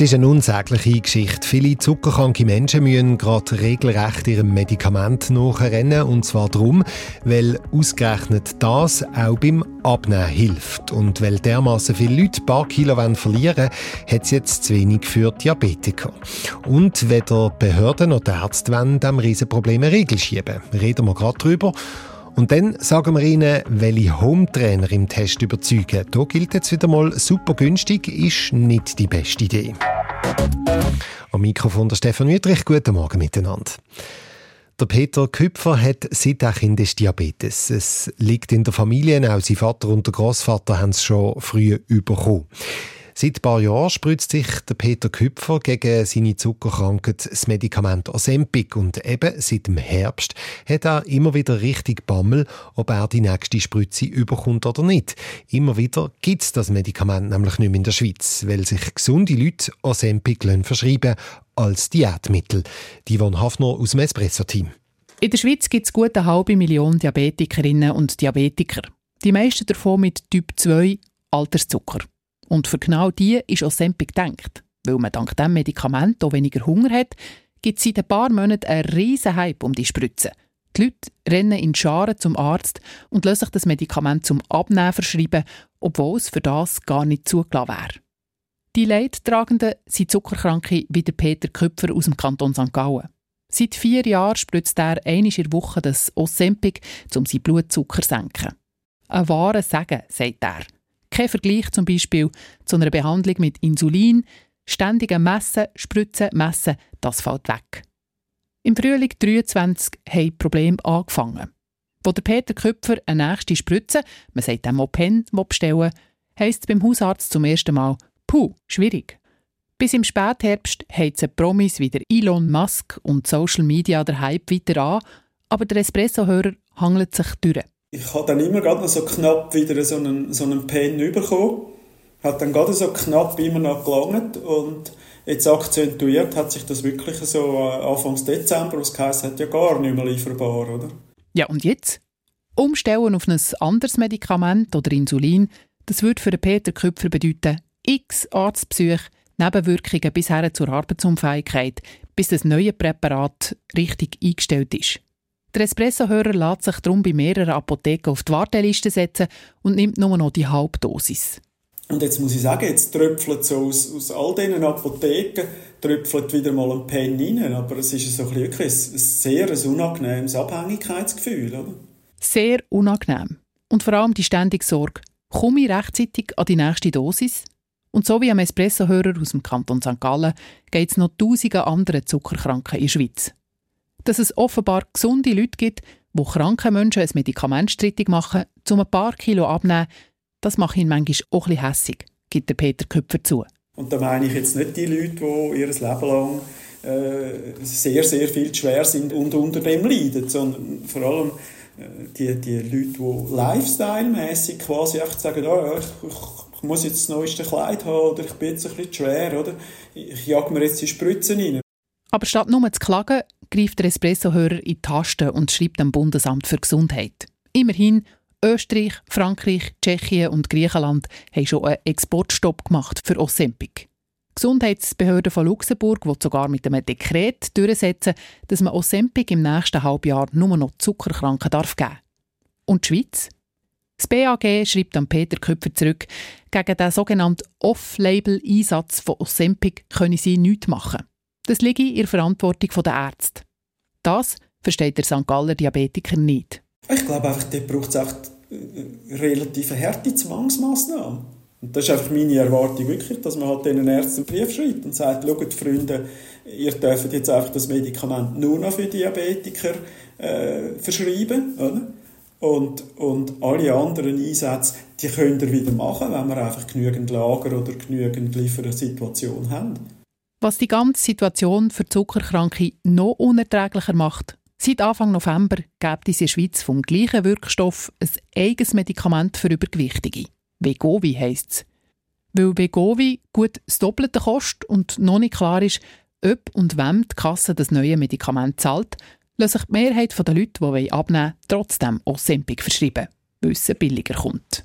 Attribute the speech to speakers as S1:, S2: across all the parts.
S1: es ist eine unsägliche Geschichte. Viele zuckerkranke Menschen müssen gerade regelrecht ihrem Medikament nachrennen. Und zwar darum, weil ausgerechnet das auch beim Abnehmen hilft. Und weil dermaßen viele Leute ein paar Kilo verlieren wollen, hat es jetzt zu wenig für Diabetiker. Und weder Behörden noch Ärzte wollen diesem Riesenproblem eine Regel schieben. Reden wir gerade drüber. Und dann sagen wir Ihnen, welche Hometrainer im Test überzeugen. Da gilt jetzt wieder mal, super günstig ist nicht die beste Idee. Am Mikrofon der Stefan Wüttrich. Guten Morgen miteinander. Der Peter Küpfer hat seit er Kind Diabetes. Es liegt in der Familie, auch sein Vater und der Großvater haben es schon früh bekommen. Seit ein paar Jahren spritzt sich der Peter Küpfer gegen seine Zuckerkrankheit das Medikament Ozempic und eben seit dem Herbst hat er immer wieder richtig Bammel, ob er die nächste Spritze überkommt oder nicht. Immer wieder gibt es das Medikament nämlich nicht mehr in der Schweiz, weil sich gesunde Leute Ozempic verschreiben als Diätmittel. Die von Hafner aus dem Espresso-Team.
S2: In der Schweiz gibt es gut eine halbe Million Diabetikerinnen und Diabetiker. Die meisten davon mit Typ 2 Alterszucker. Und für genau die ist Ozempic gedacht. Weil man dank diesem Medikament auch weniger Hunger hat, gibt es seit ein paar Monaten einen riesen Hype um die Spritzen. Die Leute rennen in Scharen zum Arzt und lassen sich das Medikament zum Abnehmen verschreiben, obwohl es für das gar nicht zugelassen wäre. Die Leidtragenden sind Zuckerkranke wie der Peter Köpfer aus dem Kanton St. Gallen. Seit vier Jahren spritzt er einmal in der Woche das Ozempic, um seinen Blutzucker zu senken. Ein wahrer Segen, sagt er. Kein Vergleich zum Beispiel zu einer Behandlung mit Insulin, ständigem Messen, Spritzen, Messen, das fällt weg. Im Frühling 23 haben die Probleme angefangen. Wo der Peter Köpfer eine nächste Spritze, man sagt dem Pen, bestellen heisst es beim Hausarzt zum ersten Mal, puh, schwierig. Bis im Spätherbst heizen Promis wie der Elon Musk und Social Media der Hype weiter an, aber der Espresso-Hörer hangelt sich durch.
S3: Ich habe dann immer gerade noch so knapp wieder so einen, so einen Pen bekommen. Hat dann gerade so knapp immer noch gelangt und jetzt akzentuiert hat sich das wirklich so äh, Anfang Dezember, was geheißen hat, ja gar nicht mehr lieferbar, oder?
S2: Ja, und jetzt? Umstellen auf ein anderes Medikament oder Insulin, das würde für Peter Köpfer bedeuten, x Arztbesuche, Nebenwirkungen bis her zur Arbeitsunfähigkeit, bis das neue Präparat richtig eingestellt ist. Der Espresso-Hörer lässt sich darum bei mehreren Apotheken auf die Warteliste setzen und nimmt nur noch die Halbdosis.
S3: Und jetzt muss ich sagen, jetzt tröpfelt so aus, aus all diesen Apotheken tröpfelt wieder mal ein Pen rein. Aber es ist so ein, wirklich ein sehr ein unangenehmes Abhängigkeitsgefühl. Oder?
S2: Sehr unangenehm. Und vor allem die ständige Sorge, komme ich rechtzeitig an die nächste Dosis? Und so wie am Espresso-Hörer aus dem Kanton St. Gallen geht es noch tausende andere Zuckerkranken in der Schweiz dass es offenbar gesunde Leute gibt, die kranken Menschen ein Medikament strittig machen, um ein paar Kilo abzunehmen, das macht ihn manchmal auch ein bisschen hässig, gibt der Peter Köpfer zu.
S3: Und da meine ich jetzt nicht die Leute, die ihr Leben lang äh, sehr, sehr viel zu schwer sind und unter dem leiden, sondern vor allem äh, die, die Leute, die lifestyle-mässig quasi einfach sagen, oh, ich, ich, ich, muss jetzt das neueste Kleid haben oder ich bin jetzt ein bisschen schwer, oder? ich jag mir jetzt die Spritzen rein.
S2: Aber statt nur zu klagen, greift der Espresso-Hörer in die Taste und schreibt dem Bundesamt für Gesundheit. Immerhin, Österreich, Frankreich, Tschechien und Griechenland haben schon einen Exportstopp gemacht für Ozempic. Die Gesundheitsbehörde von Luxemburg will sogar mit einem Dekret durchsetzen, dass man Ozempic im nächsten Halbjahr nur noch Zuckerkranken darf geben. Und die Schweiz? Das BAG schreibt an Peter Köpfer zurück, gegen den sogenannten Off-Label-Einsatz von Ozempic können sie nichts machen. Das liegt in der Verantwortung der Ärzte. Das versteht der St. Galler Diabetiker nicht.
S3: Ich glaube einfach, dort braucht es einfach äh, relativ harte Zwangsmaßnahmen. Und das ist einfach meine Erwartung wirklich, dass man halt den Ärzten einen Brief schreibt und sagt, schaut Freunde, ihr dürft jetzt einfach das Medikament nur noch für Diabetiker äh, verschreiben, oder? Und, und alle anderen Einsätze, die könnt ihr wieder machen, wenn wir einfach genügend Lager oder genügend Liefersituation haben.
S2: Was die ganze Situation für Zuckerkranke noch unerträglicher macht, seit Anfang November gibt es in der Schweiz vom gleichen Wirkstoff ein eigenes Medikament für Übergewichtige. Vegovi heisst es. Weil Vegovi gut das Doppelte kostet und noch nicht klar ist, ob und wem die Kasse das neue Medikament zahlt, lässt sich die Mehrheit der Leute, die abnehmen wollen, trotzdem Ozempic verschreiben, weil es billiger kommt.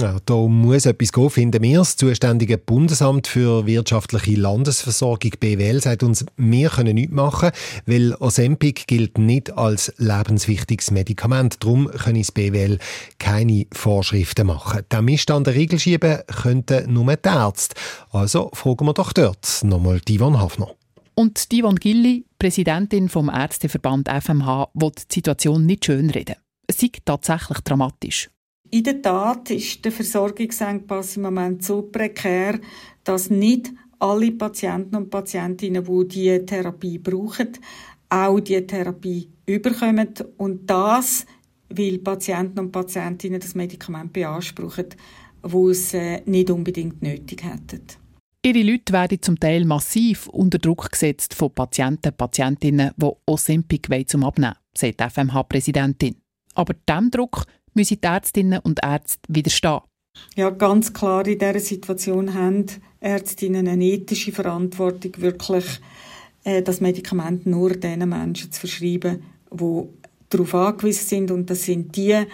S1: Ja, da muss etwas gehen, finden wir. Das zuständige Bundesamt für wirtschaftliche Landesversorgung BWL sagt uns, wir können nichts machen, weil Ozempic gilt nicht als lebenswichtiges Medikament. Darum können das BWL keine Vorschriften machen. Den Mist an den Riegel schieben könnten nur die Ärzte. Also fragen wir doch dort nochmal Divan Hafner.
S2: Und Divan Gilli, Präsidentin vom Ärzteverband FMH, will die Situation nicht schönreden. Es sei tatsächlich dramatisch.
S4: In der Tat ist der Versorgungsengpass im Moment so prekär, dass nicht alle Patienten und Patientinnen, die diese Therapie brauchen, auch diese Therapie überkommen. Und das, weil Patienten und Patientinnen das Medikament beanspruchen, wo es äh, nicht unbedingt nötig hätten.
S2: Ihre Leute werden zum Teil massiv unter Druck gesetzt von Patienten und Patientinnen, die Ozempic zum Abnehmen sagt die FMH-Präsidentin. Aber diesem Druck müssen die Ärztinnen und Ärzte widerstehen.
S4: Ja, ganz klar, in dieser Situation haben Ärztinnen eine ethische Verantwortung, wirklich äh, das Medikament nur den Menschen zu verschreiben, die darauf angewiesen sind. Und das sind die,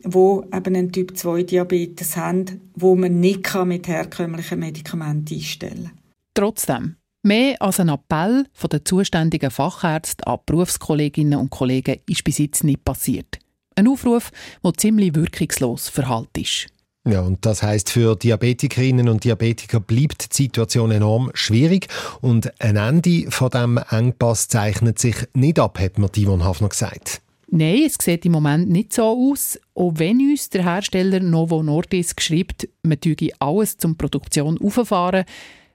S4: die eben einen Typ-2-Diabetes haben, wo man nicht mit herkömmlichen Medikamenten einstellen kann.
S2: Trotzdem, mehr als ein Appell von den zuständigen Fachärzten an Berufskolleginnen und Kollegen ist bis jetzt nicht passiert. Ein Aufruf, der ziemlich wirkungslos verhalten ist.
S1: Ja, und das heißt für Diabetikerinnen und Diabetiker bleibt die Situation enorm schwierig und ein Ende von dem Engpass zeichnet sich nicht ab, hat mir Divon Hafner gesagt.
S2: Nein, es sieht im Moment nicht so aus. Auch wenn uns der Hersteller Novo Nordisk schreibt, man tüge alles zum Produktion auffahren,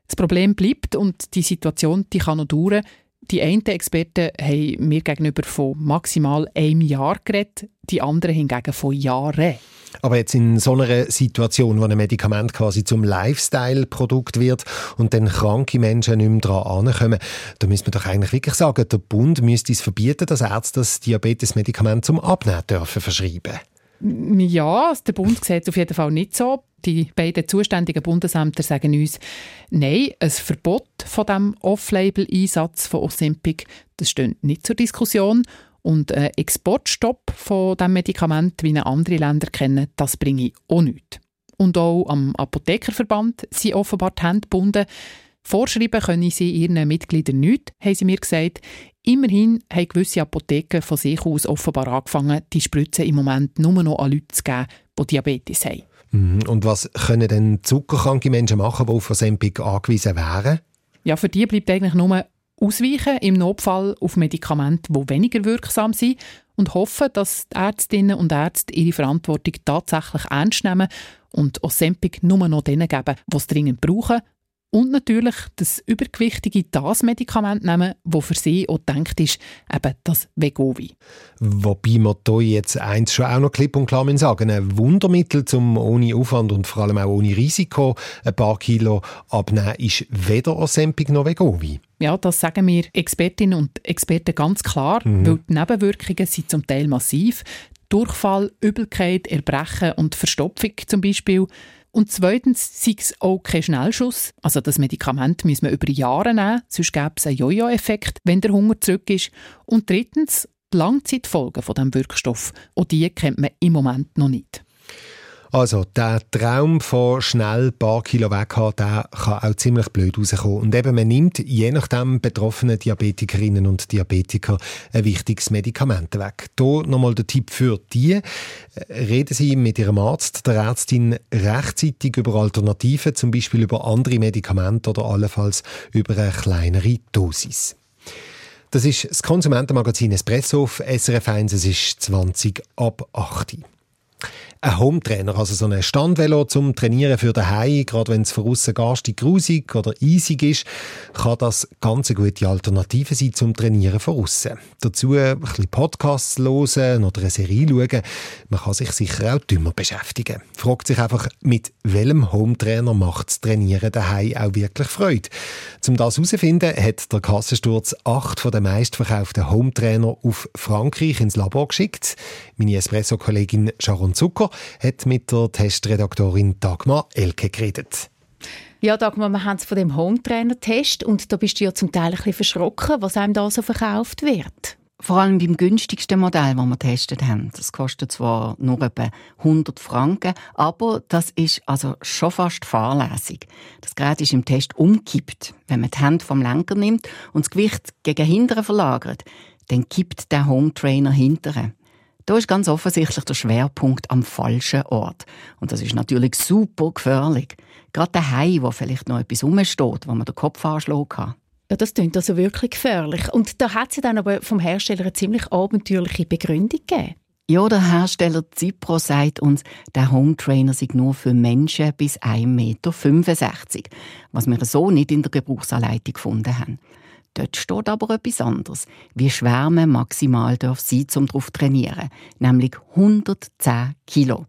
S2: das Problem bleibt und die Situation die kann noch dauern. Die einen Experten haben mir gegenüber von maximal einem Jahr geredet, die anderen hingegen von Jahren.
S1: Aber jetzt in so einer Situation, wo ein Medikament quasi zum Lifestyle-Produkt wird und dann kranke Menschen nicht mehr daran kommen, da müsste man doch eigentlich wirklich sagen, der Bund müsste es verbieten, dass Ärzte das Diabetesmedikament zum Abnehmen dürfen verschreiben.
S2: Ja, der Bund sieht es auf jeden Fall nicht so. Die beiden zuständigen Bundesämter sagen uns, nein, ein Verbot von dem Off-Label-Einsatz von Ozempic, das steht nicht zur Diskussion. Und ein Exportstopp von diesem Medikament, wie ihn andere Länder kennen, das bringe ich auch nichts. Und auch am Apothekerverband sind offenbar die Hände gebunden. Vorschreiben können sie ihren Mitgliedern nicht, haben sie mir gesagt. Immerhin haben gewisse Apotheken von sich aus offenbar angefangen, die Spritzen im Moment nur noch an Leute zu geben, die Diabetes haben.
S1: Mhm. Und was können denn zuckerkranke Menschen machen, die auf Ozempic angewiesen wären?
S2: Ja, für die bleibt eigentlich nur ausweichen, im Notfall auf Medikamente, die weniger wirksam sind und hoffen, dass die Ärztinnen und Ärzte ihre Verantwortung tatsächlich ernst nehmen und Ozempic nur noch denen geben, die es dringend brauchen und natürlich das übergewichtige das Medikament nehmen, das für sie auch gedacht ist, eben das Vegovi.
S1: Wobei man hier jetzt eins schon auch noch klipp und klar sagen ein Wundermittel, um ohne Aufwand und vor allem auch ohne Risiko ein paar Kilo abnehmen, ist weder Ozempic noch Vegovi.
S2: Ja, das sagen mir Expertinnen und Experten ganz klar, mhm. weil die Nebenwirkungen sind zum Teil massiv. Durchfall, Übelkeit, Erbrechen und Verstopfung zum Beispiel – und zweitens sei es auch kein Schnellschuss. Also das Medikament müssen wir über Jahre nehmen, sonst gäbe es einen Jojo-Effekt, wenn der Hunger zurück ist. Und drittens die Langzeitfolgen von dem Wirkstoff. Auch die kennt man im Moment noch nicht.
S1: Also, der Traum von schnell ein paar Kilo weghaben, der kann auch ziemlich blöd rauskommen. Und eben, man nimmt je nachdem betroffenen Diabetikerinnen und Diabetiker ein wichtiges Medikament weg. Hier nochmal der Tipp für die. Reden Sie mit Ihrem Arzt, der Ärztin rechtzeitig über Alternativen, zum Beispiel über andere Medikamente oder allenfalls über eine kleinere Dosis. Das ist das Konsumentenmagazin Espresso auf SRF 1. Es ist 20 ab 8 ein Hometrainer, also so ein Standvelo zum Trainieren für daheim, gerade wenn es von außen garstig, grusig oder eisig ist, kann das ganz eine gute Alternative sein zum Trainieren von außen. Dazu ein bisschen Podcasts hören oder eine Serie schauen. Man kann sich sicher auch dümmer beschäftigen. Fragt sich einfach, mit welchem Hometrainer macht das Trainieren daheim auch wirklich Freude? Um das herauszufinden, hat der Kassensturz acht von den meistverkauften Hometrainer auf Frankreich ins Labor geschickt. Meine Espresso-Kollegin Sharon Zucker hat mit der Testredaktorin Dagmar Elke geredet.
S5: Ja, Dagmar, wir haben es von dem Hometrainer-Test und da bist du ja zum Teil ein bisschen verschrocken, was einem da so verkauft wird.
S6: Vor allem beim günstigsten Modell, das wir getestet haben. Das kostet zwar nur etwa 100 Franken, aber das ist also schon fast fahrlässig. Das Gerät ist im Test umkippt. Wenn man die Hände vom Lenker nimmt und das Gewicht gegen hinten verlagert, dann kippt der Home Trainer hinterher. Da ist ganz offensichtlich der Schwerpunkt am falschen Ort. Und das ist natürlich super gefährlich. Gerade der Hai, wo vielleicht noch etwas rumsteht, wo man den Kopf anschlagen kann.
S5: Ja, das klingt also wirklich gefährlich. Und da hat sie dann aber vom Hersteller eine ziemlich abenteuerliche Begründung gegeben.
S6: Ja, der Hersteller Zipro sagt uns, der Home Trainer sei nur für Menschen bis 1,65 Meter, was wir so nicht in der Gebrauchsanleitung gefunden haben. Dort steht aber etwas anderes, wie schwer man maximal darf sein, um darauf zu trainieren, nämlich 110 Kilo.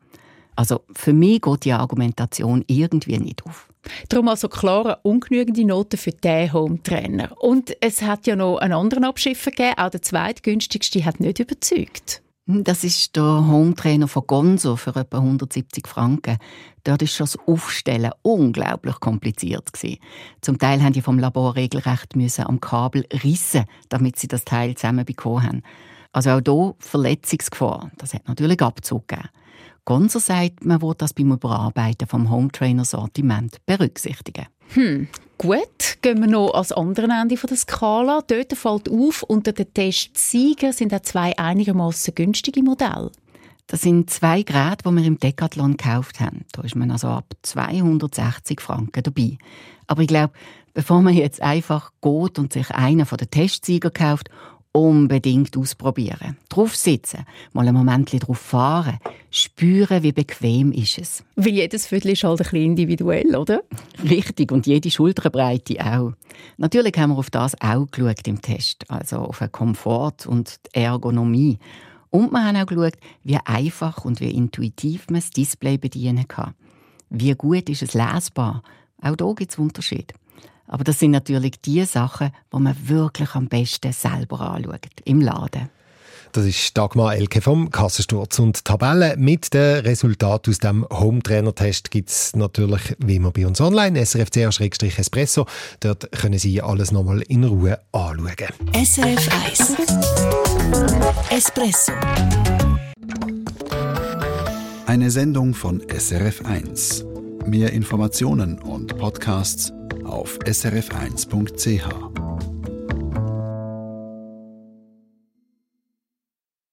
S6: Also für mich geht die Argumentation irgendwie nicht auf.
S5: Darum also klare ungenügende Noten für den Home-Trainer. Und es hat ja noch einen anderen Abschiffer gegeben, auch der zweitgünstigste hat nicht überzeugt.
S6: Hm, das ist der Home-Trainer von Gonzo für etwa 170 Franken. Dort ist schon das Aufstellen unglaublich kompliziert gewesen. Zum Teil haben die vom Labor regelrecht am Kabel rissen, damit sie das Teil zusammenbekommen haben. Also auch hier Verletzungsgefahr. Das hat natürlich Abzug gegeben. Gonzo sagt, man wird das beim Überarbeiten vom Hometrainer-Sortiment berücksichtigen.
S5: Hm, gut. Gehen wir noch ans andere Ende der Skala. Dort fällt auf, unter den Testsieger sind auch zwei einigermaßen günstige Modelle.
S6: Das sind zwei Geräte, die wir im Decathlon gekauft haben. Da ist man also ab 260 Franken dabei. Aber ich glaube, bevor man jetzt einfach geht und sich einen von den Testsieger kauft unbedingt ausprobieren. Drauf sitzen, mal einen Moment drauf fahren, spüren, wie bequem ist es.
S5: Weil jedes Viertel ist halt ein bisschen individuell, oder?
S6: Richtig, und jede Schulterbreite auch. Natürlich haben wir auf das auch geschaut im Test, also auf den Komfort und die Ergonomie. Und wir haben auch geschaut, wie einfach und wie intuitiv man das Display bedienen kann. Wie gut ist es lesbar? Auch hier gibt es Unterschiede. Aber das sind natürlich die Sachen, die man wirklich am besten selber anschaut, im Laden.
S1: Das ist Dagmar Elke vom Kassensturz. Und Tabelle mit den Resultaten aus dem Home-Trainer-Test gibt es natürlich wie immer bei uns online, srfca-espresso. Dort können Sie alles nochmal in Ruhe anschauen.
S7: SRF 1 Espresso Eine Sendung von SRF 1. Mehr Informationen und Podcasts auf srf1.ch.